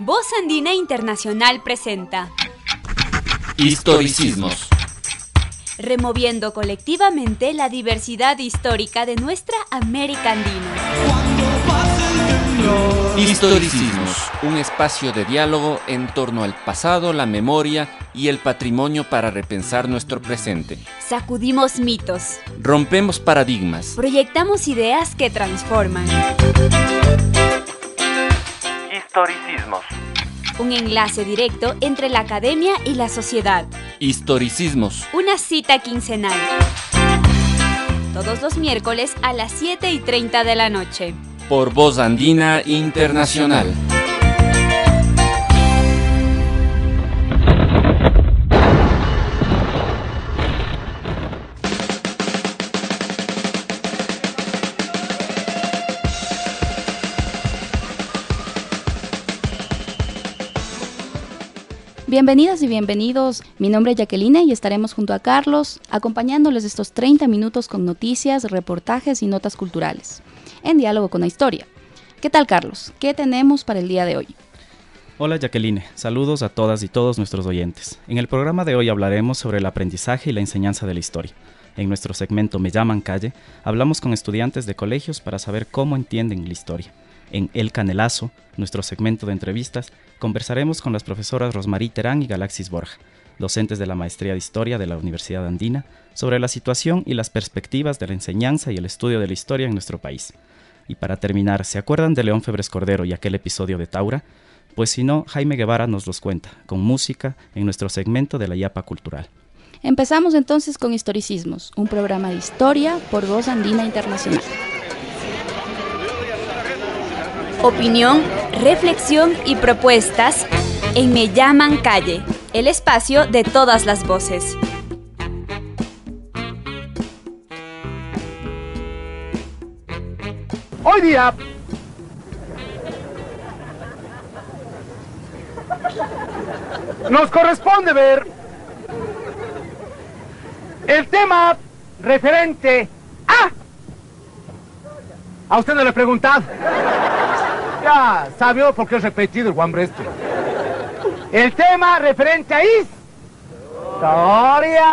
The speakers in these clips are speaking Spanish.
Voz Andina Internacional presenta Historicismos. Removiendo colectivamente la diversidad histórica de nuestra América Andina. Historicismos, un espacio de diálogo en torno al pasado, la memoria y el patrimonio para repensar nuestro presente. Sacudimos mitos. Rompemos paradigmas. Proyectamos ideas que transforman. Historicismos. Un enlace directo entre la academia y la sociedad. Historicismos. Una cita quincenal. Todos los miércoles a las 7 y 30 de la noche. Por Voz Andina Internacional. Bienvenidas y bienvenidos. Mi nombre es Jacqueline y estaremos junto a Carlos acompañándoles estos 30 minutos con noticias, reportajes y notas culturales, en diálogo con la historia. ¿Qué tal Carlos? ¿Qué tenemos para el día de hoy? Hola Jacqueline, saludos a todas y todos nuestros oyentes. En el programa de hoy hablaremos sobre el aprendizaje y la enseñanza de la historia. En nuestro segmento Me llaman calle, hablamos con estudiantes de colegios para saber cómo entienden la historia. En El Canelazo, nuestro segmento de entrevistas, conversaremos con las profesoras Rosmarie Terán y Galaxis Borja, docentes de la Maestría de Historia de la Universidad Andina, sobre la situación y las perspectivas de la enseñanza y el estudio de la historia en nuestro país. Y para terminar, ¿se acuerdan de León Febres Cordero y aquel episodio de Taura? Pues si no, Jaime Guevara nos los cuenta, con música, en nuestro segmento de la Yapa Cultural. Empezamos entonces con Historicismos, un programa de historia por Voz Andina Internacional. Opinión, reflexión y propuestas en Me llaman calle, el espacio de todas las voces. Hoy día nos corresponde ver el tema referente a... A usted no le he preguntado. Ya sabió por qué he repetido el guambre este. El tema referente a is. Historia.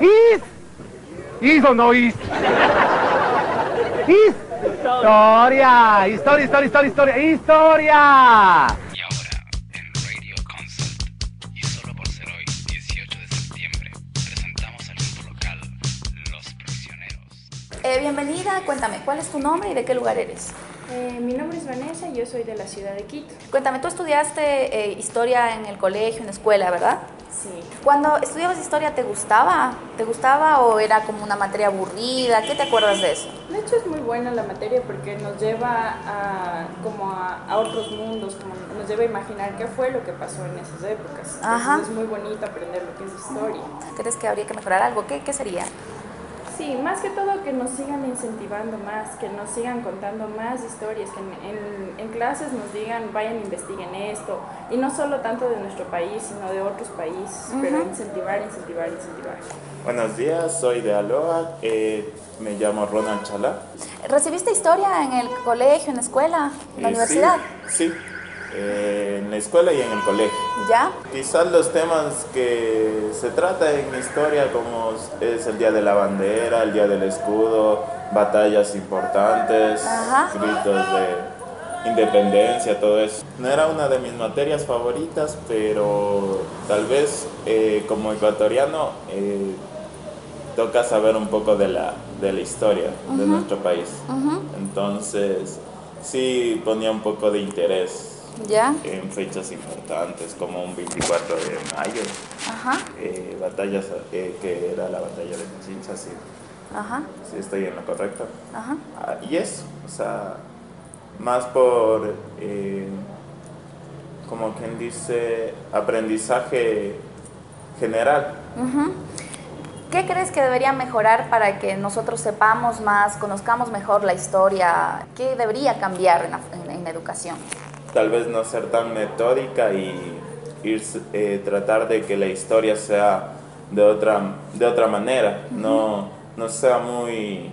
Is. Is o no is. Is. Historia. Historia, historia, historia, historia. Historia. Y ahora, en Radio Concert, y solo por ser hoy, 18 de septiembre, presentamos al grupo local Los Prisioneros. Eh, bienvenida, cuéntame, ¿cuál es tu nombre y de qué lugar eres? Eh, mi nombre es Vanessa y yo soy de la ciudad de Quito. Cuéntame, tú estudiaste eh, historia en el colegio, en la escuela, ¿verdad? Sí. Cuando estudiabas historia, ¿te gustaba? ¿Te gustaba o era como una materia aburrida? ¿Qué te acuerdas de eso? De hecho es muy buena la materia porque nos lleva a, como a, a otros mundos, como nos lleva a imaginar qué fue lo que pasó en esas épocas. Entonces Ajá. es muy bonito aprender lo que es historia. ¿Crees que habría que mejorar algo? ¿Qué, qué sería? Sí, más que todo que nos sigan incentivando más, que nos sigan contando más historias, que en, en- en clases nos digan, vayan, investiguen esto, y no solo tanto de nuestro país, sino de otros países, pero incentivar, incentivar, incentivar. Buenos días, soy de Aloha, eh, me llamo Ronald Chala. ¿Recibiste historia en el colegio, en la escuela, en la universidad? Sí, sí, eh, en la escuela y en el colegio. ¿Ya? Quizás los temas que se trata en historia como es el Día de la Bandera, el Día del Escudo, batallas importantes, Ajá. gritos de independencia, todo eso. No era una de mis materias favoritas, pero tal vez eh, como ecuatoriano eh, toca saber un poco de la, de la historia de nuestro país. Entonces, sí ponía un poco de interés ¿Ya? en fechas importantes como un 24 de mayo, Ajá, eh, batallas eh, que era la batalla de Pichincha, sí, ajá, sí estoy en lo correcto. ajá. Ah, y eso, o sea, más por, eh, como quien dice, aprendizaje general. ¿Qué crees que debería mejorar para que nosotros sepamos más, conozcamos mejor la historia? ¿Qué debería cambiar en la, en- en la educación? Tal vez no ser tan metódica y ir, eh, tratar de que la historia sea de otra, de otra manera, no, no sea muy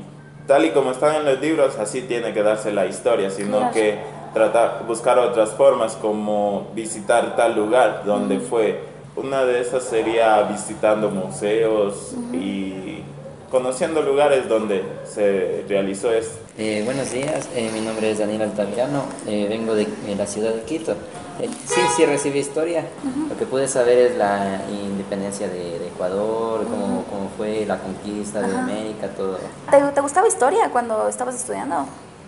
tal y como están en los libros, así tiene que darse la historia, sino Claro. que tratar, buscar otras formas como visitar tal lugar donde fue. Una de esas sería visitando museos y conociendo lugares donde se realizó esto. Eh, buenos días, eh, mi nombre es Daniel Altamirano, eh, vengo de, la ciudad de Quito. Eh, sí, sí recibí historia. Lo que pude saber es la independencia de, de Ecuador, cómo, cómo fue la conquista de América, todo. ¿Te, te gustaba historia cuando estabas estudiando?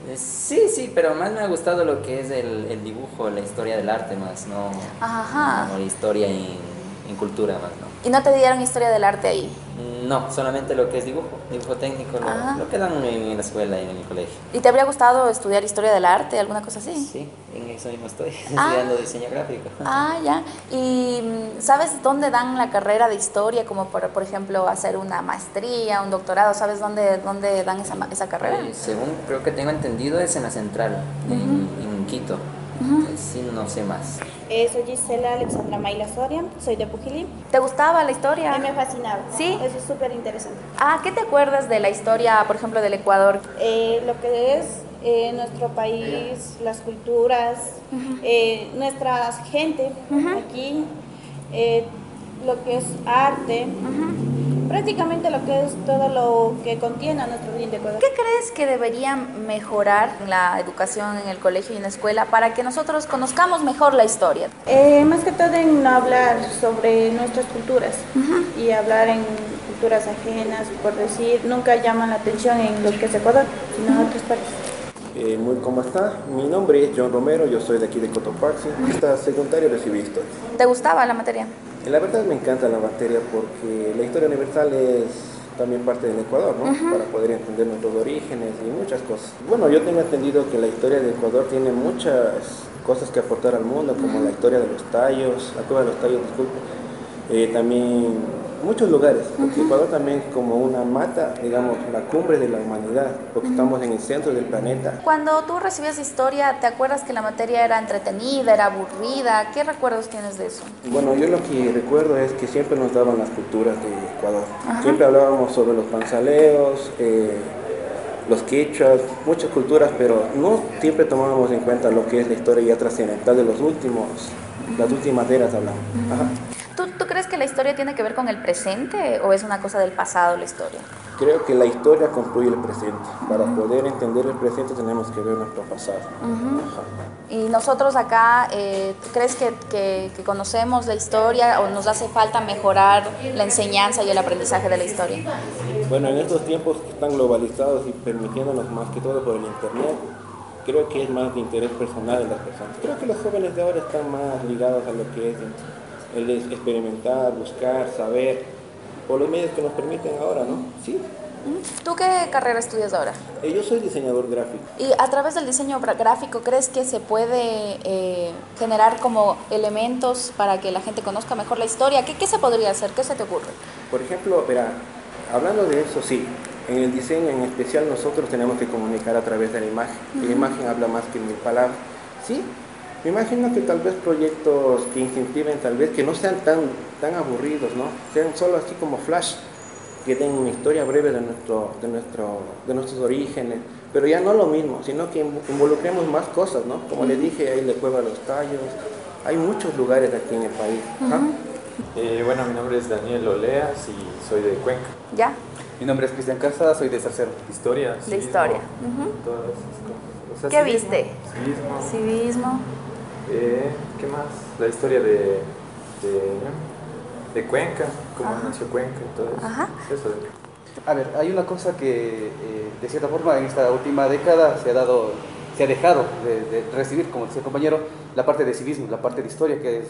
Eh, sí, sí, pero más me ha gustado lo que es el, el dibujo, la historia del arte más, no, Ajá. no la historia en, en cultura más, ¿no? ¿Y no te dieron historia del arte ahí? No, solamente lo que es dibujo, dibujo técnico, lo, Ah. lo que dan en, la escuela y en el colegio. ¿Y te habría gustado estudiar historia del arte, alguna cosa así? Sí, en eso mismo estoy, Ah. estudiando diseño gráfico. Ah, ya. ¿Y mm, sabes dónde dan la carrera de historia? Como por, por ejemplo hacer una maestría, un doctorado. ¿Sabes dónde, dónde dan esa, esa carrera? Eh, según creo que tengo entendido es en la central, en, en Quito. Eh, Sí, no sé más. Eh, soy Gisela Alexandra Mayla Soria, soy de Pujilí. ¿Te gustaba la historia? Eh, me fascinaba. ¿Sí? Eso es súper interesante. Ah, ¿qué te acuerdas de la historia, por ejemplo, del Ecuador? Eh, lo que es eh, nuestro país, las culturas, eh, nuestra gente aquí, eh, lo que es arte, prácticamente lo que es todo lo que contiene a nuestro bien de Ecuador. ¿Qué crees que deberían mejorar la educación en el colegio y en la escuela para que nosotros conozcamos mejor la historia? Eh, más que todo en no hablar sobre nuestras culturas y hablar en culturas ajenas, por decir, nunca llaman la atención en lo que es Ecuador, sino en otras partes. Eh, muy cómo está, mi nombre es John Romero, yo soy de aquí de Cotopaxi, esta secundaria recibí historia. ¿Te gustaba la materia? La verdad me encanta la materia porque la historia universal es también parte del Ecuador, ¿no? Para poder entender nuestros orígenes y muchas cosas. Bueno, yo tengo entendido que la historia de Ecuador tiene muchas cosas que aportar al mundo, como la historia de los tallos, la cueva de los tallos, disculpe, eh, también muchos lugares, porque Ecuador también es como una mata, digamos, la cumbre de la humanidad, porque estamos en el centro del planeta. Cuando tú recibías historia, ¿te acuerdas que la materia era entretenida, era aburrida? ¿Qué recuerdos tienes de eso? Bueno, yo lo que recuerdo es que siempre nos daban las culturas de Ecuador. Siempre hablábamos sobre los panzaleos, eh, los quechas, muchas culturas, pero no siempre tomábamos en cuenta lo que es la historia ya trascendental de los últimos, las últimas eras hablamos. Ajá. ¿Tú, tú crees que la historia tiene que ver con el presente o es una cosa del pasado la historia? Creo que la historia construye el presente. Para poder entender el presente tenemos que ver nuestro pasado. Ajá. Y nosotros acá, eh, ¿tú ¿crees que, que- que conocemos la historia o nos hace falta mejorar la enseñanza y el aprendizaje de la historia? Bueno, en estos tiempos que están globalizados y permitiéndonos más que todo por el Internet, creo que es más de interés personal de las personas. Creo que los jóvenes de ahora están más ligados a lo que es el experimentar, buscar, saber, por los medios que nos permiten ahora, ¿no? Sí. ¿Tú qué carrera estudias ahora? Eh, Yo soy diseñador gráfico. Y a través del diseño gráfico, ¿crees que se puede eh, generar como elementos para que la gente conozca mejor la historia? ¿Qué, qué se podría hacer? ¿Qué se te ocurre? Por ejemplo, verá, hablando de eso, sí, en el diseño en especial nosotros tenemos que comunicar a través de la imagen. Y La imagen habla más que mil palabras. Sí, me imagino que tal vez proyectos que incentiven, tal vez que no sean tan, tan aburridos, ¿no? Sean solo así como flash, que den una historia breve de, nuestro, de, nuestro, de nuestros orígenes, pero ya no lo mismo, sino que invo- involucremos más cosas, ¿no? Como les dije, hay la Cueva de los Tallos, hay muchos lugares aquí en el país. Ajá. Eh, bueno, mi nombre es Daniel Oleas y soy de Cuenca. ¿Ya? Mi nombre es Cristian Casa, soy de Sarcero. Historia. De historia. Todas esas cosas. O sea, ¿Qué civismo, viste? Civismo. Civismo. Eh, ¿Qué más? La historia de, de, de Cuenca, cómo Ajá. nació Cuenca y todo eso. Ajá. Eso. A ver, hay una cosa que eh, de cierta forma en esta última década se ha dado, se ha dejado de, de recibir, como decía el compañero, la parte de civismo, la parte de historia, que es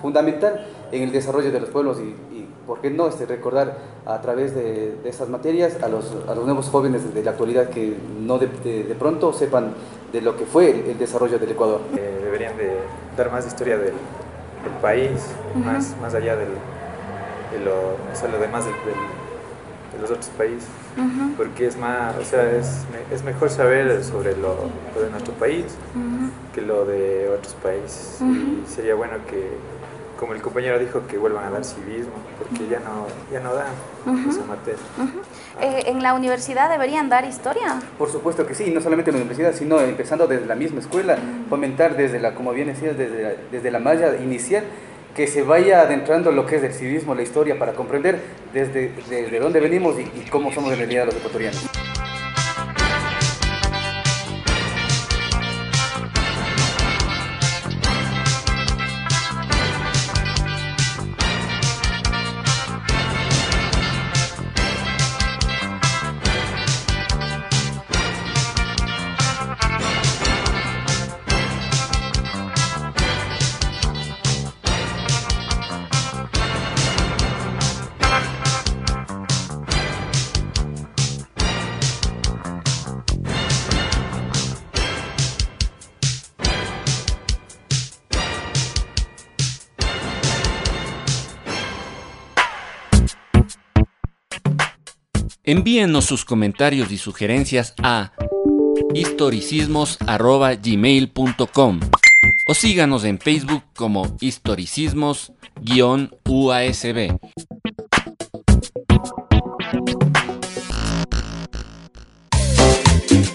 fundamental en el desarrollo de los pueblos y, y ¿por qué no este, recordar a través de, de esas materias a los, a los nuevos jóvenes de la actualidad que no de, de- de pronto sepan de lo que fue el, el desarrollo del Ecuador? Eh, deberían de dar más historia del, del país, más, más allá del, de lo, o sea, lo demás del- del- de los otros países. Porque es más, o sea, es, es mejor saber sobre lo, lo de nuestro país que lo de otros países. Y sería bueno que como el compañero dijo, que vuelvan a dar civismo, porque ya no, ya no dan Ujú. esa materia. Eh, ¿En la universidad deberían dar historia? Por supuesto que sí, y no solamente en la universidad, sino empezando desde la misma escuela, fomentar desde la, como bien decías, desde la, desde la malla inicial, que se vaya adentrando lo que es el civismo, la historia, para comprender desde, desde dónde venimos y, y cómo somos en realidad los ecuatorianos. Envíenos sus comentarios y sugerencias a historicismos.gmail.com o síganos en Facebook como historicismos-uasb.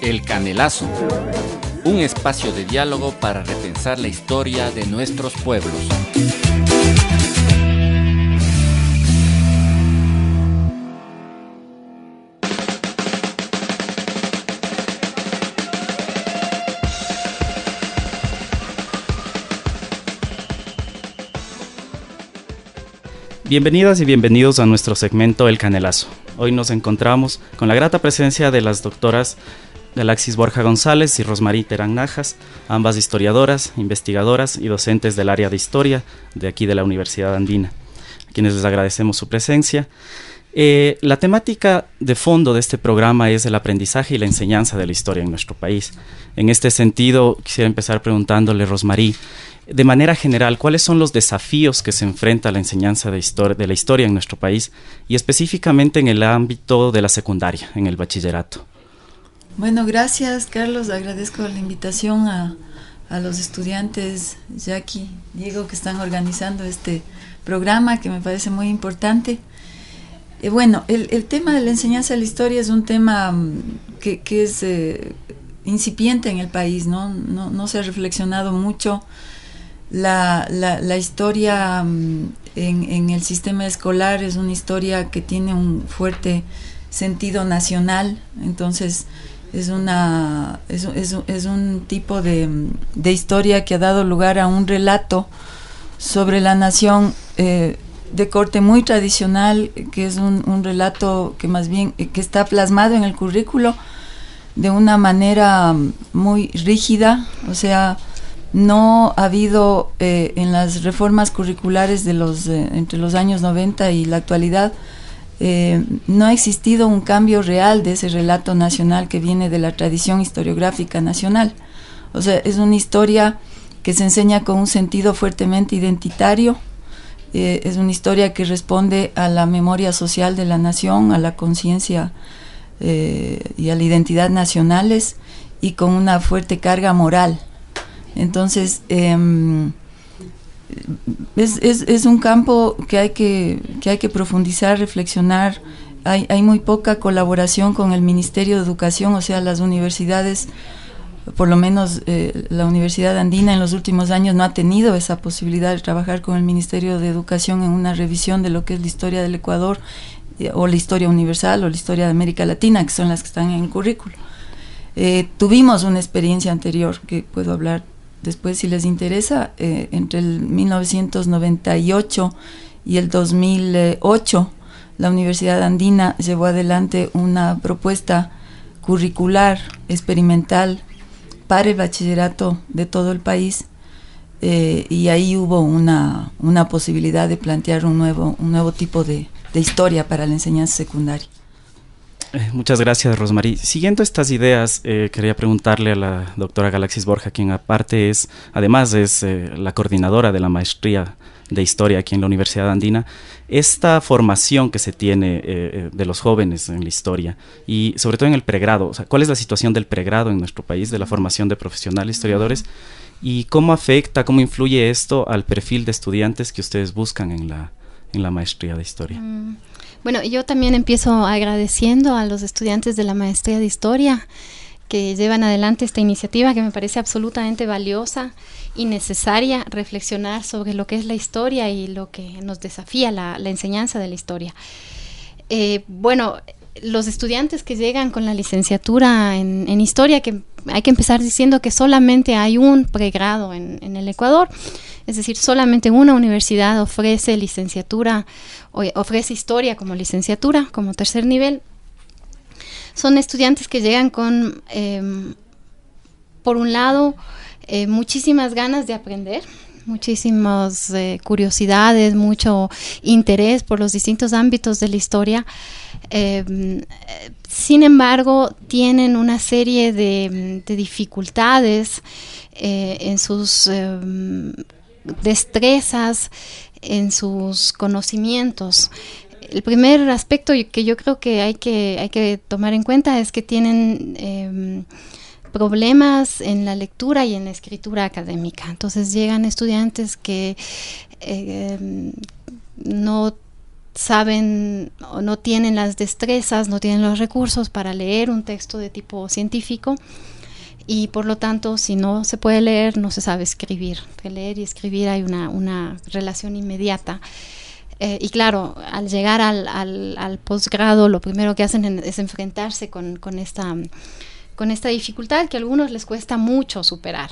El Canelazo, un espacio de diálogo para repensar la historia de nuestros pueblos. Bienvenidas y bienvenidos a nuestro segmento El Canelazo. Hoy nos encontramos con la grata presencia de las doctoras Galaxis Borja González y Rosmarie Terán Najas, ambas historiadoras, investigadoras y docentes del área de historia de aquí de la Universidad Andina, a quienes les agradecemos su presencia. Eh, la temática de fondo de este programa es el aprendizaje y la enseñanza de la historia en nuestro país. En este sentido, quisiera empezar preguntándole, Rosmarie, de manera general, ¿cuáles son los desafíos que se enfrenta la enseñanza de, de la historia en nuestro país y específicamente en el ámbito de la secundaria, en el bachillerato? Bueno, gracias Carlos, agradezco la invitación a, a los estudiantes, Jackie, Diego, que están organizando este programa que me parece muy importante. Eh, bueno, el, tema de la enseñanza de la historia es un tema mm, que, es eh, incipiente en el país, ¿no? No, se ha reflexionado mucho. La, historia mm, en, el sistema escolar es una historia que tiene un fuerte sentido nacional, entonces es una es, un tipo de, de historia que ha dado lugar a un relato sobre la nación eh, de corte muy tradicional, que es un, relato que más bien eh, que está plasmado en el currículo de una manera mm, muy rígida, o sea, no ha habido eh, en las reformas curriculares de los eh, entre los años 90 y la actualidad no ha existido un cambio real de ese relato nacional que viene de la tradición historiográfica nacional. O sea, es una historia que se enseña con un sentido fuertemente identitario, eh, es una historia que responde a la memoria social de la nación, a la conciencia eh, y a la identidad nacionales y con una fuerte carga moral. Entonces, em, es, es, es un campo que hay que, que hay que profundizar, reflexionar. Hay, hay muy poca colaboración con el Ministerio de Educación, o sea, las universidades, por lo menos eh, la Universidad Andina en los últimos años no ha tenido esa posibilidad de trabajar con el Ministerio de Educación en una revisión de lo que es la historia del Ecuador eh, o la historia universal o la historia de América Latina, que son las que están en el currículo. Eh, tuvimos una experiencia anterior que puedo hablar después si les interesa, entre el 1998 y el 2008, la Universidad Andina llevó adelante una propuesta curricular experimental para el bachillerato de todo el país eh, y ahí hubo una, una posibilidad de plantear un nuevo, un nuevo tipo de, de historia para la enseñanza secundaria. Eh, Muchas gracias, Rosmarie. Siguiendo estas ideas, eh, quería preguntarle a la doctora Galaxis Borja, quien aparte es, además es eh, la coordinadora de la maestría de historia aquí en la Universidad Andina, esta formación que se tiene eh, eh, de los jóvenes en la historia y sobre todo en el pregrado, o sea, ¿cuál es la situación del pregrado en nuestro país, de la formación de profesionales historiadores? ¿Y cómo afecta, cómo influye esto al perfil de estudiantes que ustedes buscan en la, en la maestría de historia? Mm, bueno, yo también empiezo agradeciendo a los estudiantes de la maestría de historia que llevan adelante esta iniciativa que me parece absolutamente valiosa y necesaria reflexionar sobre lo que es la historia y lo que nos desafía la, la enseñanza de la historia. Eh, bueno, los estudiantes que llegan con la licenciatura en, en, historia, que hay que empezar diciendo que solamente hay un pregrado en, en el Ecuador, es decir, solamente una universidad ofrece licenciatura, o ofrece historia como licenciatura, como tercer nivel. Son estudiantes que llegan con, eh, por un lado, eh, muchísimas ganas de aprender, muchísimas eh, curiosidades, mucho interés por los distintos ámbitos de la historia. Eh, sin embargo, tienen una serie de, de dificultades eh, en sus destrezas, en sus conocimientos. El primer aspecto que yo creo que hay que, hay que tomar en cuenta es que tienen eh, problemas en la lectura y en la escritura académica. Entonces llegan estudiantes que eh, no saben o no tienen las destrezas, no tienen los recursos para leer un texto de tipo científico y por lo tanto si no se puede leer no se sabe escribir. Leer y escribir hay una, una relación inmediata. Eh, y claro, al llegar al, al, posgrado lo primero que hacen es enfrentarse con, con, esta, con esta dificultad que a algunos les cuesta mucho superar.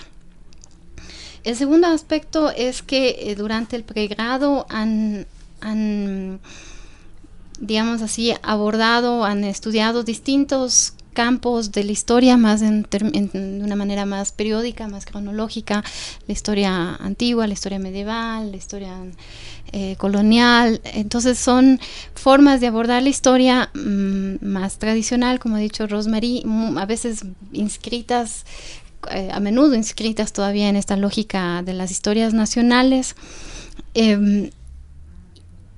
El segundo aspecto es que eh, durante el pregrado han, han, digamos así, abordado, han estudiado distintos campos de la historia más de una manera más periódica, más cronológica, la historia antigua, la historia medieval, la historia eh, colonial. Entonces son formas de abordar la historia mmm, más tradicional, como ha dicho Rosemary, a veces inscritas, eh, a menudo inscritas todavía en esta lógica de las historias nacionales. Eh,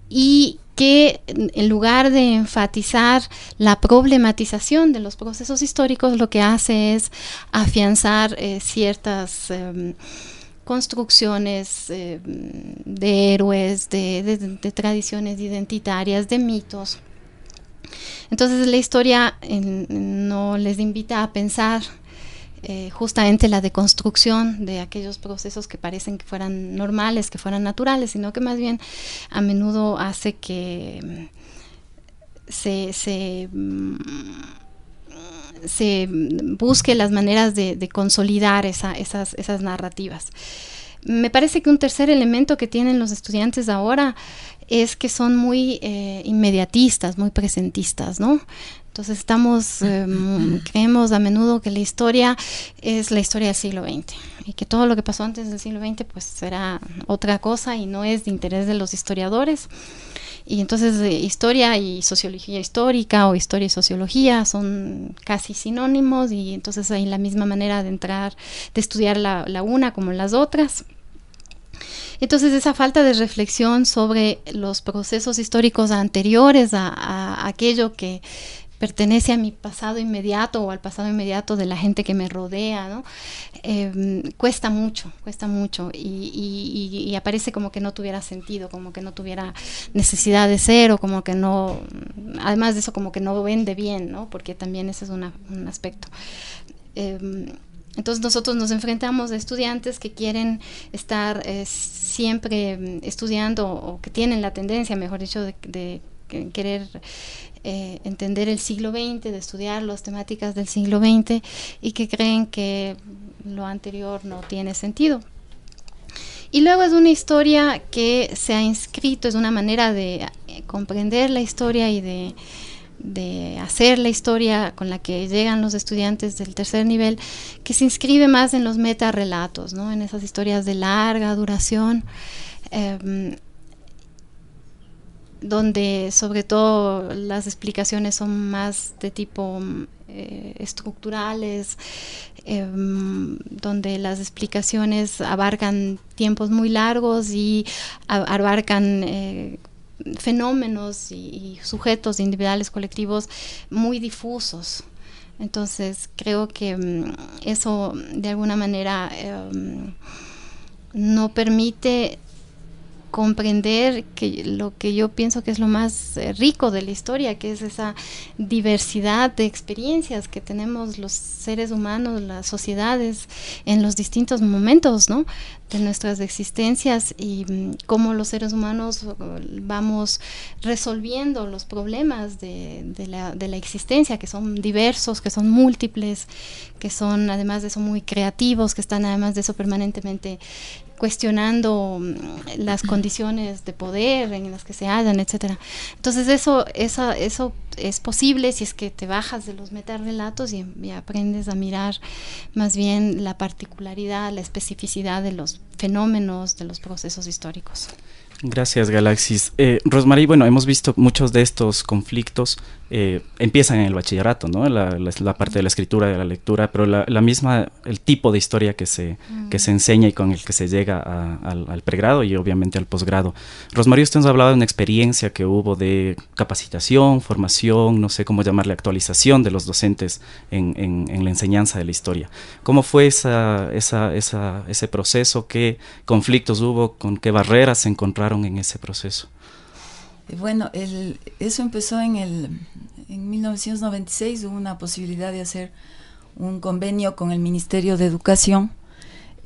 y que en lugar de enfatizar la problematización de los procesos históricos, lo que hace es afianzar eh, ciertas eh, construcciones eh, de héroes, de, tradiciones identitarias, de mitos. Entonces la historia no les invita a pensar eh, justamente la deconstrucción de aquellos procesos que parecen que fueran normales, que fueran naturales, sino que más bien a menudo hace que mm, se, se, mm, se busque las maneras de, consolidar esa, esas, esas narrativas. Me parece que un tercer elemento que tienen los estudiantes ahora es que son muy eh, inmediatistas, muy presentistas, ¿no? Entonces estamos, eh, creemos a menudo que la historia es la historia del siglo XX y que todo lo que pasó antes del siglo XX pues será otra cosa y no es de interés de los historiadores. Y entonces eh, historia y sociología histórica o historia y sociología son casi sinónimos y entonces hay la misma manera de entrar, de estudiar la, la una como las otras. Entonces esa falta de reflexión sobre los procesos históricos anteriores a, a, aquello que pertenece a mi pasado inmediato o al pasado inmediato de la gente que me rodea, ¿no? Eh, cuesta mucho, cuesta mucho y, aparece como que no tuviera sentido, como que no tuviera necesidad de ser o como que no, además de eso como que no vende bien, ¿no? Porque también ese es una, un aspecto. Eh, entonces nosotros nos enfrentamos a estudiantes que quieren estar eh, siempre estudiando o que tienen la tendencia, mejor dicho, de, de querer eh, entender el siglo XX, de estudiar las temáticas del siglo XX y que creen que lo anterior no tiene sentido. Y luego es una historia que se ha inscrito, es una manera de eh, comprender la historia y de, de hacer la historia con la que llegan los estudiantes del tercer nivel, que se inscribe más en los metarrelatos, ¿no? en esas historias de larga duración. Eh, donde sobre todo las explicaciones son más de tipo eh, estructurales, eh, donde las explicaciones abarcan tiempos muy largos y abarcan eh, fenómenos y, y, sujetos individuales, colectivos muy difusos. Entonces creo que mm, eso de alguna manera em, no permite comprender que lo que yo pienso que es lo más eh, rico de la historia, que es esa diversidad de experiencias que tenemos los seres humanos, las sociedades en los distintos momentos, ¿no? De nuestras existencias y mm, cómo los seres humanos vamos resolviendo los problemas de, de, la, de, la, existencia, que son diversos, que son múltiples, que son además de eso muy creativos, que están además de eso permanentemente cuestionando mm, las condiciones de poder en las que se hallan, etcétera. Entonces eso, eso, eso es posible si es que te bajas de los metarrelatos y, y aprendes a mirar más bien la particularidad, la especificidad de los fenómenos, de los procesos históricos. Gracias, Galaxis. Eh, Rosmarie, bueno, hemos visto muchos de estos conflictos eh, empiezan en el bachillerato, ¿no? La, la, parte de la escritura, de la lectura, pero la, la, misma, el tipo de historia que se, mm. que se enseña y con el que se llega a, al, al, pregrado y obviamente al posgrado. Rosmarie, usted nos ha hablado de una experiencia que hubo de capacitación, formación, no sé cómo llamarle, actualización de los docentes en, en, en la enseñanza de la historia. ¿Cómo fue esa, esa, esa, ese proceso? ¿Qué conflictos hubo? ¿Con qué barreras se encontraron en ese proceso? Bueno, el, eso empezó en, el, en 1996, hubo una posibilidad de hacer un convenio con el Ministerio de Educación.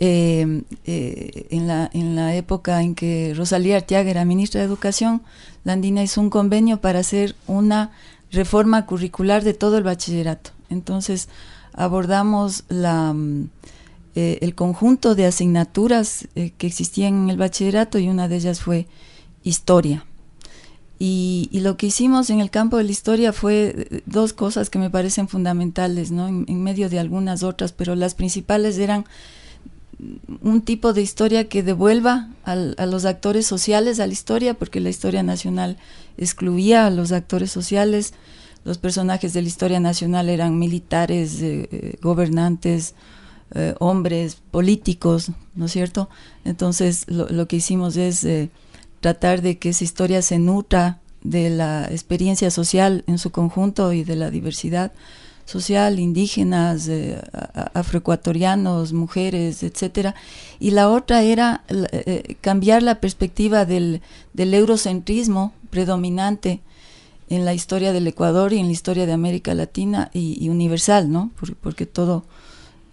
Eh, eh, en, la, en la época en que Rosalía Arteaga era ministra de Educación, Landina hizo un convenio para hacer una reforma curricular de todo el bachillerato. Entonces abordamos la, eh, el conjunto de asignaturas eh, que existían en el bachillerato y una de ellas fue historia. Y, y, lo que hicimos en el campo de la historia fue eh, dos cosas que me parecen fundamentales, ¿no? En, medio de algunas otras, pero las principales eran un tipo de historia que devuelva al, a los actores sociales a la historia, porque la historia nacional excluía a los actores sociales. Los personajes de la historia nacional eran militares, eh, gobernantes, eh, hombres, políticos, ¿no es cierto? Entonces lo, lo que hicimos es eh, tratar de que esa historia se nutra de la experiencia social en su conjunto y de la diversidad social, indígenas, eh, afroecuatorianos, mujeres, etcétera. Y la otra era eh, cambiar la perspectiva del, del, eurocentrismo predominante en la historia del Ecuador y en la historia de América Latina y, universal, ¿no? Por, porque todo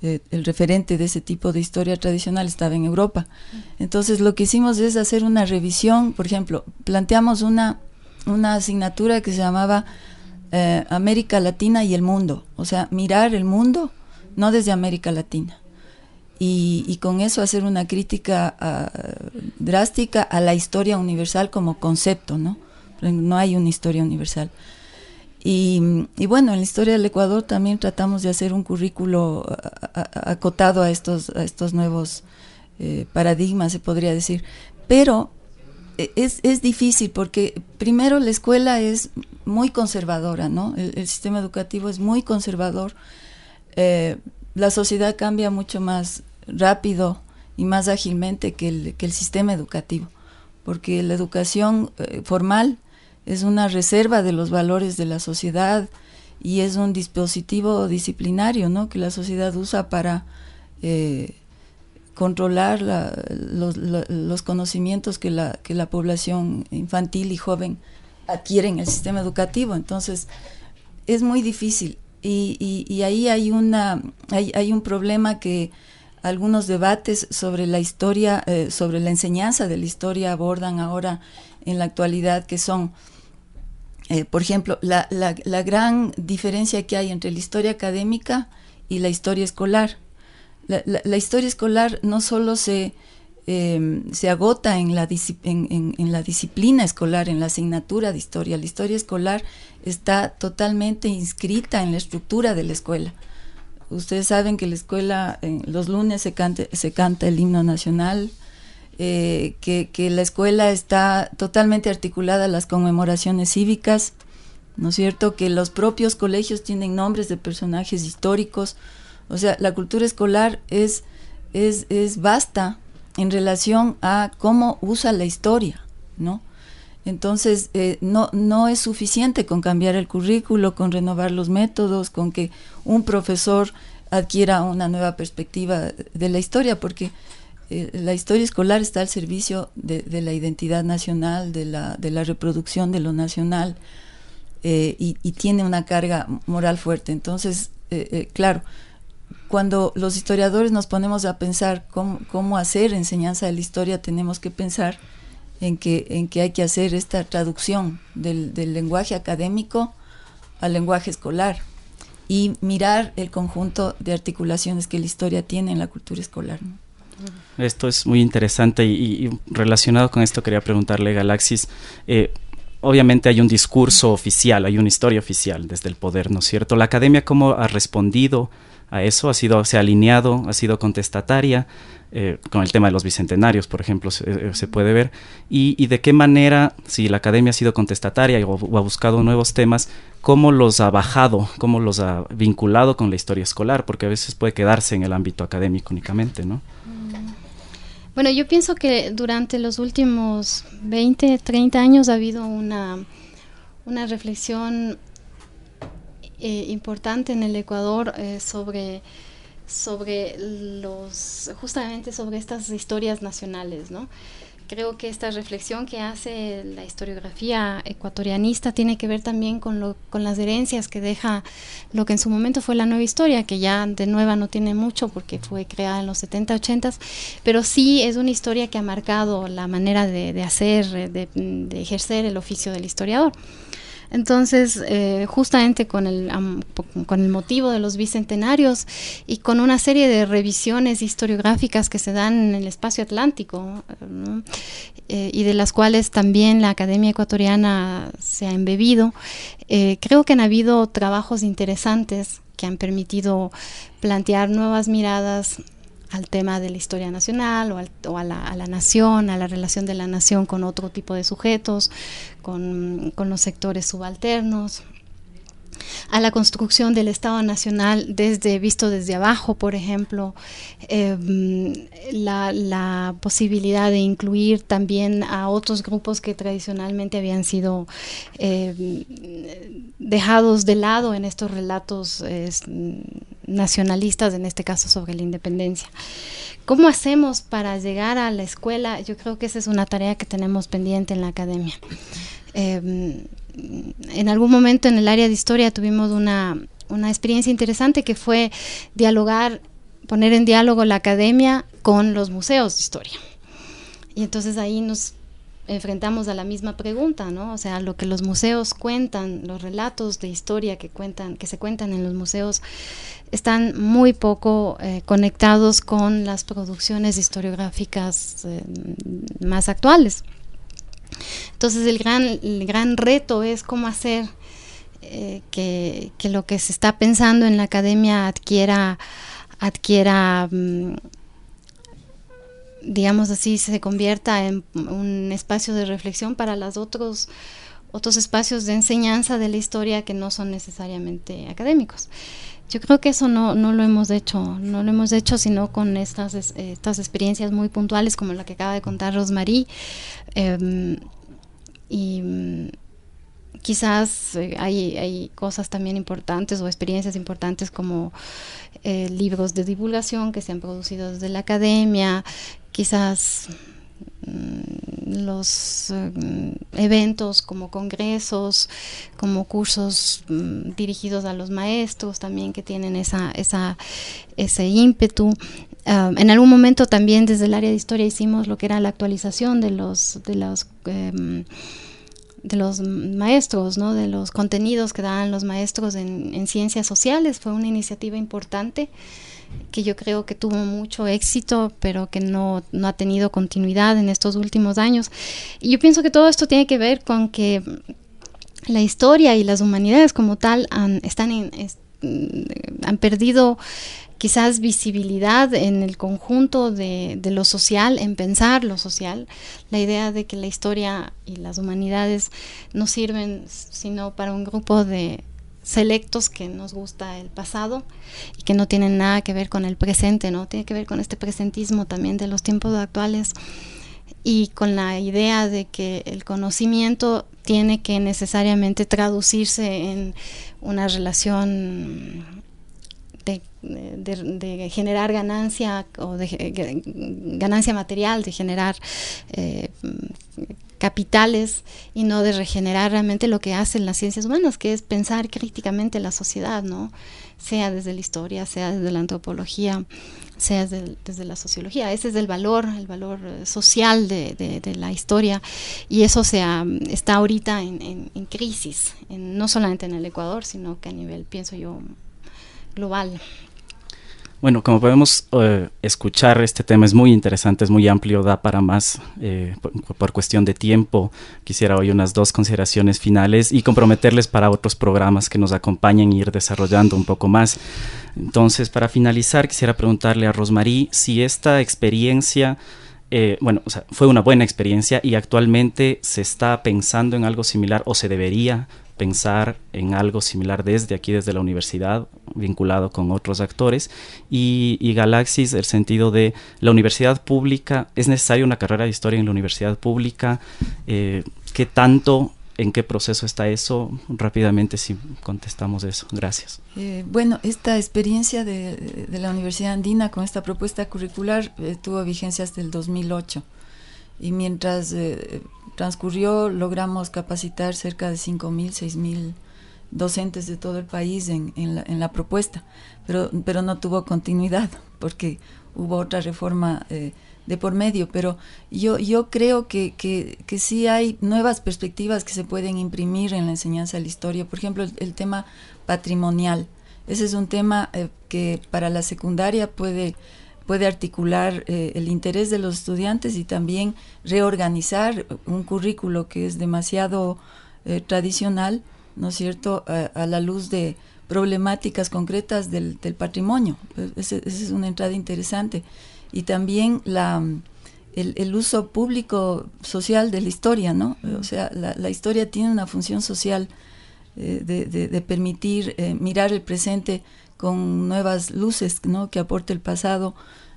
eh, el referente de ese tipo de historia tradicional estaba en Europa. Entonces lo que hicimos es hacer una revisión, por ejemplo, planteamos una, una asignatura que se llamaba eh, América Latina y el mundo, o sea, mirar el mundo no desde América Latina. Y, con eso hacer una crítica uh, drástica a la historia universal como concepto, ¿no? No hay una historia universal. Y, bueno, en la historia del Ecuador también tratamos de hacer un currículo acotado a estos, a estos nuevos eh, paradigmas, se podría decir. Pero e, es, es, difícil porque primero la escuela es muy conservadora, ¿no? El, el sistema educativo es muy conservador. Eh, la sociedad cambia mucho más rápido y más ágilmente que el, que el sistema educativo, porque la educación eh, formal es una reserva de los valores de la sociedad y es un dispositivo disciplinario ¿no? que la sociedad usa para eh, controlar la, los, conocimientos que la, que la población infantil y joven adquiere en el sistema educativo. Entonces, es muy difícil. Y, y, y ahí hay, una, hay, hay, un problema que algunos debates sobre la historia, eh, sobre la enseñanza de la historia abordan ahora en la actualidad, que son eh, por ejemplo, la, la, gran diferencia que hay entre la historia académica y la historia escolar. La, historia escolar no solo se, eh, se agota en la, en, en, en la, disciplina escolar, en la asignatura de historia. La historia escolar está totalmente inscrita en la estructura de la escuela. Ustedes saben que la escuela, eh, los lunes se, cante, se canta el himno nacional, eh, que, la escuela está totalmente articulada a las conmemoraciones cívicas, ¿no es cierto? Que los propios colegios tienen nombres de personajes históricos. O sea, la cultura escolar es, es, es vasta en relación a cómo usa la historia, ¿no? Entonces, eh, no, no es suficiente con cambiar el currículo, con renovar los métodos, con que un profesor adquiera una nueva perspectiva de la historia, porque eh, la historia escolar está al servicio de, la identidad nacional, de la, reproducción de lo nacional, eh, y, tiene una carga moral fuerte. Entonces, claro, cuando los historiadores nos ponemos a pensar cómo, cómo hacer enseñanza de la historia, tenemos que pensar en que, en que hay que hacer esta traducción del, lenguaje académico al lenguaje escolar y mirar el conjunto de articulaciones que la historia tiene en la cultura escolar. Esto es muy interesante y, relacionado con esto quería preguntarle, Galaxis, eh, obviamente hay un discurso oficial, hay una historia oficial desde el poder, ¿no es cierto? La academia cómo ha respondido a eso, ha sido, se ha alineado, ha sido contestataria, eh, con el tema de los bicentenarios, por ejemplo, se, eh, puede ver, y, de qué manera, si la academia ha sido contestataria o, ha buscado nuevos temas, cómo los ha bajado, cómo los ha vinculado con la historia escolar, porque a veces puede quedarse en el ámbito académico únicamente, ¿no? Bueno, yo pienso que durante los últimos 20, 30 años ha habido una, una reflexión eh, importante en el Ecuador sobre sobre los, justamente sobre estas historias nacionales, ¿no? Creo que esta reflexión que hace la historiografía ecuatorianista tiene que ver también con, lo, con las herencias que deja lo que en su momento fue la nueva historia, que ya de nueva no tiene mucho porque fue creada en los 70, 80, pero sí es una historia que ha marcado la manera de, hacer, de ejercer el oficio del historiador. Entonces, eh, justamente con el, con el motivo de los bicentenarios y con una serie de revisiones historiográficas que se dan en el espacio atlántico eh, y de las cuales también la Academia Ecuatoriana se ha embebido, eh, creo que han habido trabajos interesantes que han permitido plantear nuevas miradas al tema de la historia nacional o, a, la, nación, a la relación de la nación con otro tipo de sujetos, con, con los sectores subalternos, a la construcción del Estado Nacional desde visto desde abajo, por ejemplo, em, la, posibilidad de incluir también a otros grupos que tradicionalmente habían sido em, dejados de lado en estos relatos nacionalistas, en este caso sobre la independencia. ¿Cómo hacemos para llegar a la escuela? Yo creo que esa es una tarea que tenemos pendiente en la academia. Em, en algún momento en el área de historia tuvimos una, experiencia interesante que fue dialogar, poner en diálogo la academia con los museos de historia. Y entonces ahí nos enfrentamos a la misma pregunta, ¿no? O sea, lo que los museos cuentan, los relatos de historia que cuentan, que se cuentan en los museos, están muy poco eh, conectados con las producciones historiográficas eh, más actuales. Entonces el gran, el gran reto es cómo hacer eh, que, lo que se está pensando en la academia adquiera, adquiera mm, digamos así, se convierta en un espacio de reflexión para los otros otros espacios de enseñanza de la historia que no son necesariamente académicos. Yo creo que eso no, no lo hemos hecho, no lo hemos hecho sino con estas, estas experiencias muy puntuales como la que acaba de contar Rosmarie. Em, y mm, quizás eh, hay, hay, cosas también importantes o experiencias importantes como eh, libros de divulgación que se han producido desde la academia, quizás mm, los mm, eventos como congresos, como cursos dirigidos a los maestros también que tienen esa, esa, ese ímpetu. Ah, en algún momento también desde el área de historia hicimos lo que era la actualización de los, de los, em, de los maestros, ¿no? de los contenidos que daban los maestros en, ciencias sociales. Fue una iniciativa importante que yo creo que tuvo mucho éxito, pero que no, no, ha tenido continuidad en estos últimos años. Y yo pienso que todo esto tiene que ver con que la historia y las humanidades como tal han, están en, han perdido quizás visibilidad en el conjunto de, lo social, en pensar lo social, la idea de que la historia y las humanidades no sirven sino para un grupo de selectos que nos gusta el pasado y que no tienen nada que ver con el presente, ¿no? Tiene que ver con este presentismo también de los tiempos actuales y con la idea de que el conocimiento tiene que necesariamente traducirse en una relación de, generar ganancia o de ganancia material, de generar eh, capitales y no de regenerar realmente lo que hacen las ciencias humanas, que es pensar críticamente la sociedad, ¿no? Sea desde la historia, sea desde la antropología, sea desde, la sociología. Ese es el valor, el valor eh, social de, la historia y eso se está ahorita en, crisis, no solamente en el Ecuador, sino que a nivel, pienso yo, global. Bueno, como podemos eh, escuchar, este tema es muy interesante, es muy amplio, da para más eh, por, cuestión de tiempo. Quisiera hoy unas dos consideraciones finales y comprometerles para otros programas que nos acompañen e ir desarrollando un poco más. Entonces, para finalizar, quisiera preguntarle a Rosmarie si esta experiencia, eh, bueno, o sea, fue una buena experiencia y actualmente se está pensando en algo similar o se debería pensar en algo similar desde aquí, desde la universidad, vinculado con otros actores, y, y, Galaxis, el sentido de la universidad pública, ¿es necesaria una carrera de historia en la universidad pública? Eh, ¿Qué tanto, en qué proceso está eso? Rápidamente si contestamos eso. Gracias. Eh, bueno, esta experiencia de, de, la Universidad Andina con esta propuesta curricular eh, tuvo vigencia hasta el 2008 y mientras eh, transcurrió logramos capacitar cerca de 5.000, 6.000 docentes de todo el país en, en, la, en, la, propuesta, pero, pero no tuvo continuidad porque hubo otra reforma eh, de por medio, pero yo, yo creo que, que, que, sí hay nuevas perspectivas que se pueden imprimir en la enseñanza de la historia, por ejemplo, el, tema patrimonial. Ese es un tema eh, que para la secundaria puede puede articular eh, el interés de los estudiantes y también reorganizar un currículo que es demasiado eh, tradicional, ¿no es cierto?, a, la luz de problemáticas concretas del, patrimonio. Esa es una entrada interesante. Y también la, el, uso público social de la historia, ¿no? O sea, la, historia tiene una función social eh, de, permitir mirar el presente con nuevas luces ¿no? que aporte el pasado.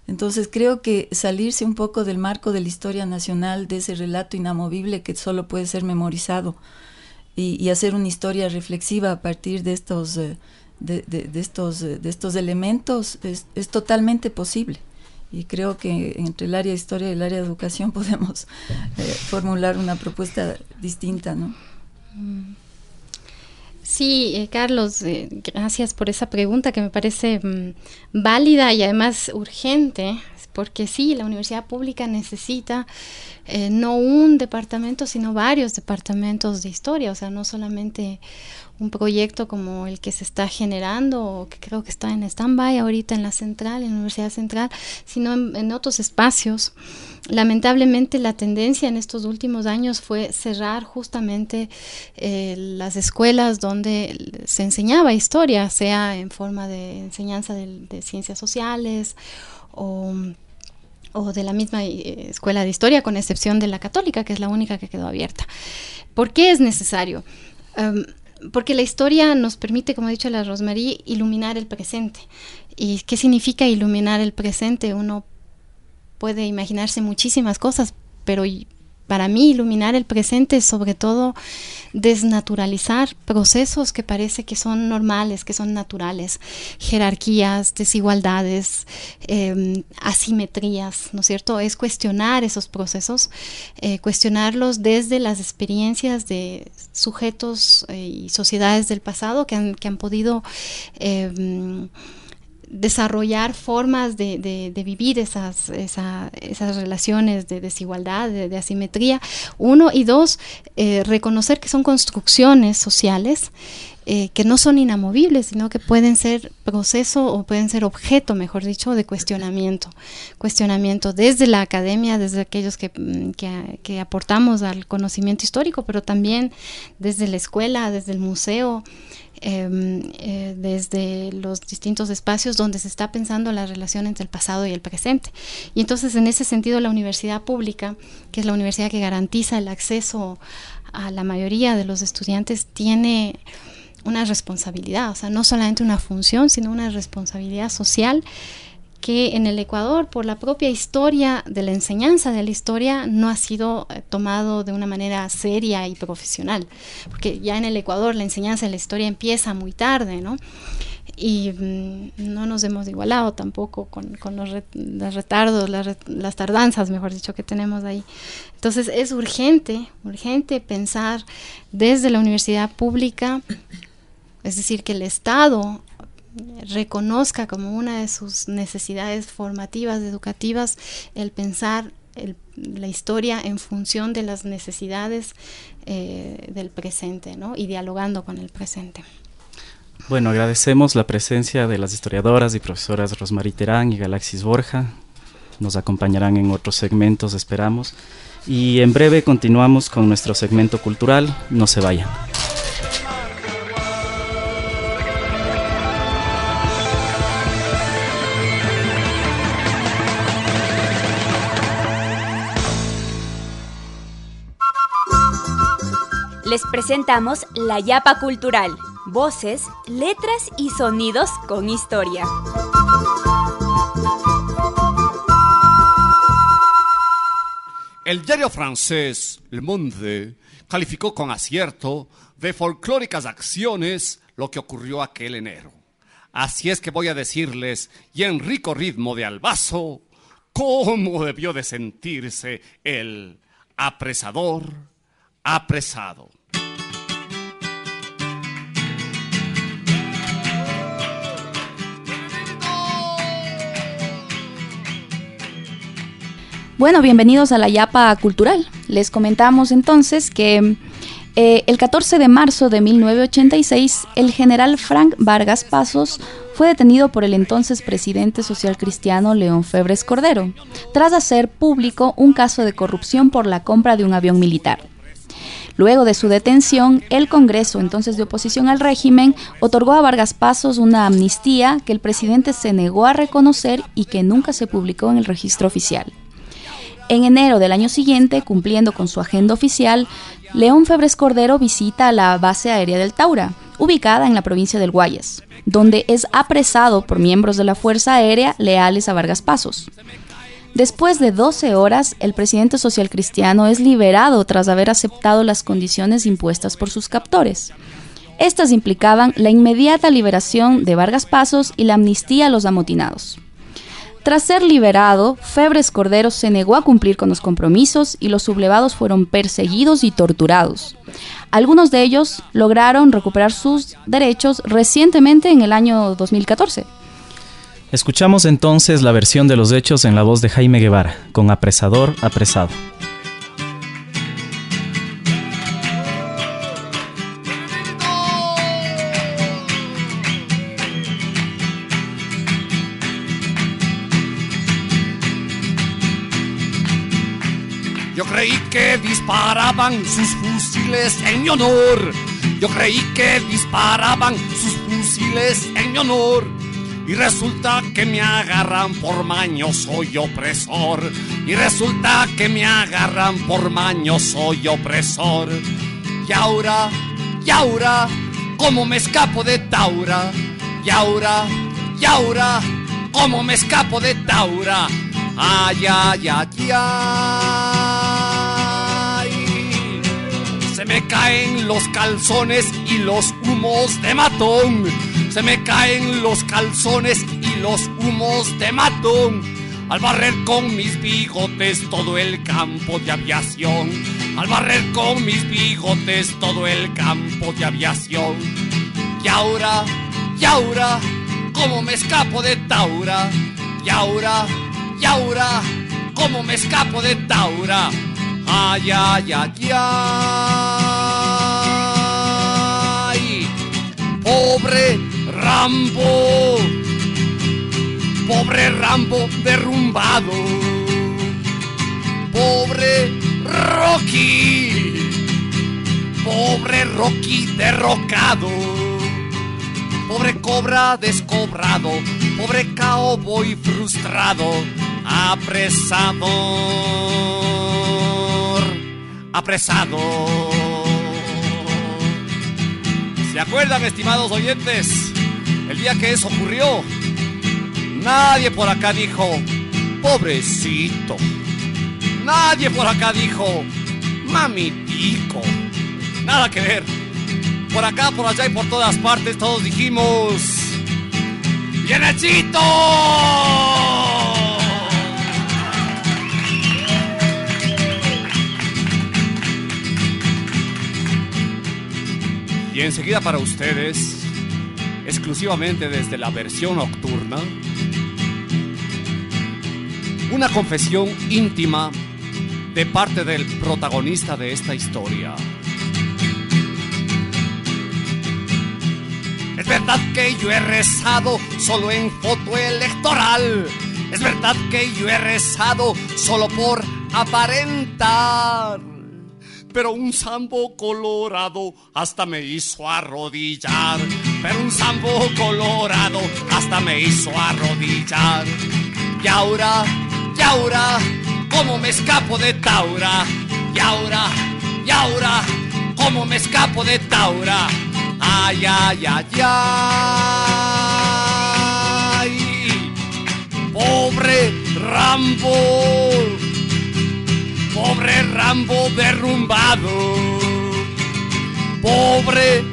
Entonces creo que salirse un poco del marco de la historia nacional, de ese relato inamovible que solo puede ser memorizado, y, hacer una historia reflexiva a partir de estos, eh, de, estos, eh, de estos elementos es, totalmente posible. Y creo que entre el área de historia y el área de educación podemos eh, formular una propuesta distinta, ¿no? Mm. Sí, eh, Carlos, eh, gracias por esa pregunta que me parece mm, válida y además urgente, porque sí, la universidad pública necesita eh, no un departamento, sino varios departamentos de historia, o sea, no solamente un proyecto como el que se está generando, o que creo que está en stand-by ahorita en la central, en la Universidad Central, sino en, otros espacios. Lamentablemente la tendencia en estos últimos años fue cerrar justamente eh, las escuelas donde se enseñaba historia, sea en forma de enseñanza de, ciencias sociales o o de la misma eh, escuela de historia, con excepción de la católica, que es la única que quedó abierta. ¿Por qué es necesario? Em, porque la historia nos permite, como ha dicho la Rosmarie, iluminar el presente. ¿Y qué significa iluminar el presente? Uno puede imaginarse muchísimas cosas, pero para mí iluminar el presente es sobre todo desnaturalizar procesos que parece que son normales, que son naturales, jerarquías, desigualdades, em, asimetrías, ¿no es cierto? Es cuestionar esos procesos, eh, cuestionarlos desde las experiencias de sujetos eh, y sociedades del pasado que han, que han podido em, desarrollar formas de, vivir esas, esas relaciones de desigualdad, de, asimetría, uno, y dos, eh, reconocer que son construcciones sociales eh, que no son inamovibles, sino que pueden ser proceso o pueden ser objeto, mejor dicho, de cuestionamiento. Cuestionamiento desde la academia, desde aquellos que, mm, que aportamos al conocimiento histórico, pero también desde la escuela, desde el museo, Em, eh, desde los distintos espacios donde se está pensando la relación entre el pasado y el presente. Y entonces en ese sentido la universidad pública, que es la universidad que garantiza el acceso a la mayoría de los estudiantes, tiene una responsabilidad, o sea, no solamente una función, sino una responsabilidad social que en el Ecuador, por la propia historia de la enseñanza de la historia, no ha sido eh, tomado de una manera seria y profesional, porque ya en el Ecuador la enseñanza de la historia empieza muy tarde, ¿no? y mm, no nos hemos igualado tampoco con, los, retardos, las, tardanzas, mejor dicho, que tenemos ahí. Entonces es urgente, urgente pensar desde la universidad pública, es decir, que el Estado reconozca como una de sus necesidades formativas, educativas, el pensar la historia en función de las necesidades eh, del presente ¿no? y dialogando con el presente. Bueno, agradecemos la presencia de las historiadoras y profesoras Rosmarie Terán y Galaxis Borja. Nos acompañarán en otros segmentos, esperamos. Y en breve continuamos con nuestro segmento cultural. No se vayan. Les presentamos La Yapa Cultural voces, letras y sonidos con historia. El diario francés Le Monde calificó con acierto de folclóricas acciones lo que ocurrió aquel enero. Así es que voy a decirles, y en rico ritmo de albazo, cómo debió de sentirse el apresador apresado. Bueno, bienvenidos a la Yapa Cultural. Les comentamos entonces que eh, el 14 de marzo de 1986, el general Frank Vargas Pasos fue detenido por el entonces presidente social cristiano León Febres Cordero, tras hacer público un caso de corrupción por la compra de un avión militar. Luego de su detención, el Congreso, entonces de oposición al régimen, otorgó a Vargas Pasos una amnistía que el presidente se negó a reconocer y que nunca se publicó en el registro oficial. En enero del año siguiente, cumpliendo con su agenda oficial, León Febres Cordero visita la base aérea del Taura, ubicada en la provincia del Guayas, donde es apresado por miembros de la Fuerza Aérea leales a Vargas Pasos. Después de 12 horas, el presidente social cristiano es liberado tras haber aceptado las condiciones impuestas por sus captores. Estas implicaban la inmediata liberación de Vargas Pasos y la amnistía a los amotinados. Tras ser liberado, Febres Cordero se negó a cumplir con los compromisos y los sublevados fueron perseguidos y torturados. Algunos de ellos lograron recuperar sus derechos recientemente en el año 2014. Escuchamos entonces la versión de los hechos en la voz de Jaime Guevara, con Apresador Apresado. Que disparaban sus fusiles en mi honor. Yo creí que disparaban sus fusiles en mi honor. Y resulta que me agarran por maño, soy opresor. Y resulta que me agarran por maño, soy opresor. Y ahora, y ahora, ¿cómo me escapo de Taura? Y ahora, y ahora, ¿cómo me escapo de Taura? Ay, ay, ay, ay. Me caen los calzones y los humos de matón. Se me caen los calzones y los humos de matón. Al barrer con mis bigotes todo el campo de aviación. Al barrer con mis bigotes todo el campo de aviación. Y ahora, y ahora, ¿cómo me escapo de Taura? Y ahora, y ahora, ¿cómo me escapo de Taura? Ay, ay, ay, ay. Pobre Rambo, pobre Rambo derrumbado. Pobre Rocky, pobre Rocky derrocado. Pobre cobra descobrado, pobre cowboy frustrado apresador, apresado. ¿Se acuerdan, estimados oyentes? El día que eso ocurrió, Nadie por acá dijo, pobrecito. Nadie por acá dijo, mamitico. Nada que ver. Por acá, por allá y por todas partes todos dijimos, ¡Bienhechito! Y enseguida para ustedes, exclusivamente desde la versión nocturna, una confesión íntima de parte del protagonista de esta historia. Es verdad que yo he rezado solo en foto electoral. Es verdad que yo he rezado solo por aparentar. Pero un sambo colorado hasta me hizo arrodillar. Pero un sambo colorado hasta me hizo arrodillar. Y ahora, y ahora, ¿cómo me escapo de Taura? Y ahora, y ahora, ¿cómo me escapo de Taura? Ay, ay, ay, ay. Pobre Rambo. Pobre Rambo derrumbado. Pobre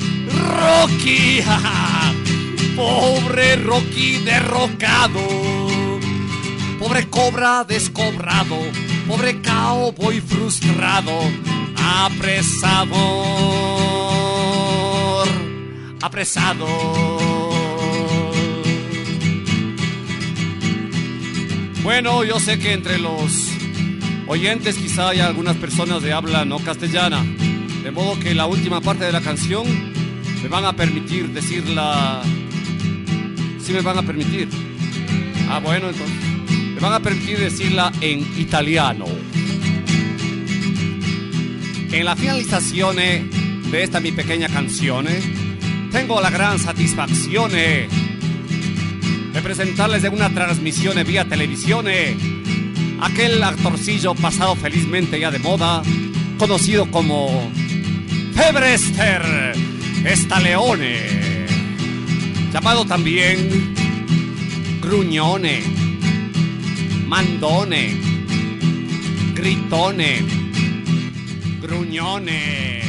Rocky. Pobre Rocky derrocado. Pobre cobra descobrado. Pobre cowboy frustrado. Apresado apresado. Bueno, yo sé que entre los oyentes quizá hay algunas personas de habla no castellana, de modo que la última parte de la canción me van a permitir decirla... Sí me van a permitir. Ah, bueno, entonces. Me van a permitir decirla en italiano. En la finalización de esta mi pequeña canción, tengo la gran satisfacción de presentarles en una transmisión vía televisión aquel actorcillo pasado felizmente ya de moda, conocido como Febrester Estaleone, llamado también Gruñone, Mandone, Gritone, Gruñone.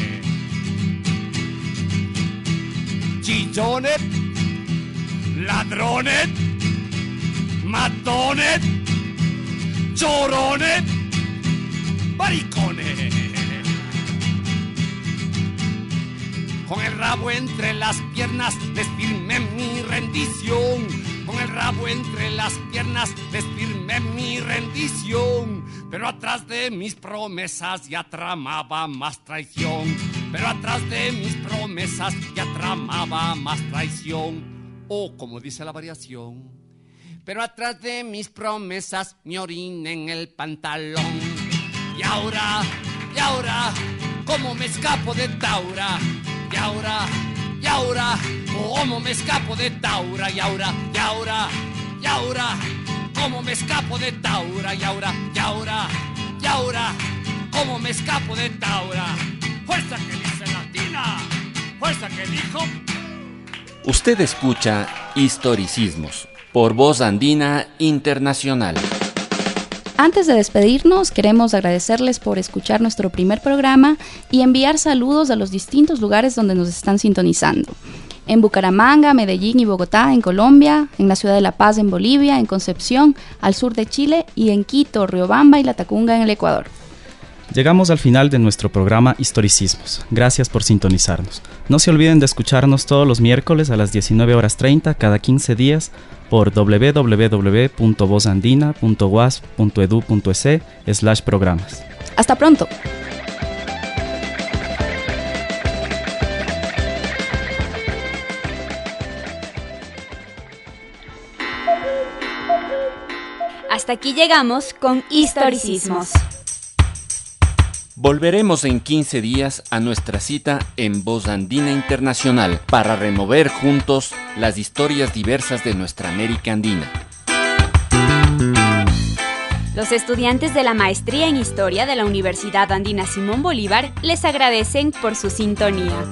chillones, ladrones, matones, llorones, maricones. Con el rabo entre las piernas les mi rendición. Con el rabo entre las piernas les firmé mi rendición. Pero atrás de mis promesas ya tramaba más traición. Pero atrás de mis promesas ya tramaba más traición. O como dice la variación. Pero atrás de mis promesas me orina en el pantalón. Y ahora, y ahora, ¿cómo me escapo de Taura? Y ahora, y ahora, ¿cómo me escapo de Taura? Y ahora, y ahora, y ahora, ¿cómo me escapo de Taura? Y ahora, y ahora, y ahora, ¿cómo me escapo de Taura? Fuerza que dice latina, fuerza que dijo. Usted escucha Historicismos por Voz Andina Internacional. Antes de despedirnos, queremos agradecerles por escuchar nuestro primer programa y enviar saludos a los distintos lugares donde nos están sintonizando. En Bucaramanga, Medellín y Bogotá, en Colombia, en la ciudad de La Paz, en Bolivia, en Concepción, al sur de Chile y en Quito, Riobamba y La Tacunga, en el Ecuador. Llegamos al final de nuestro programa Historicismos. Gracias por sintonizarnos. No se olviden de escucharnos todos los miércoles a las 19 horas 30 cada 15 días por www.vozandina.was.edu.es slash programas. Hasta pronto. Hasta aquí llegamos con historicismos. Volveremos en 15 días a nuestra cita en Voz Andina Internacional para remover juntos las historias diversas de nuestra América Andina. Los estudiantes de la Maestría en Historia de la Universidad Andina Simón Bolívar les agradecen por su sintonía.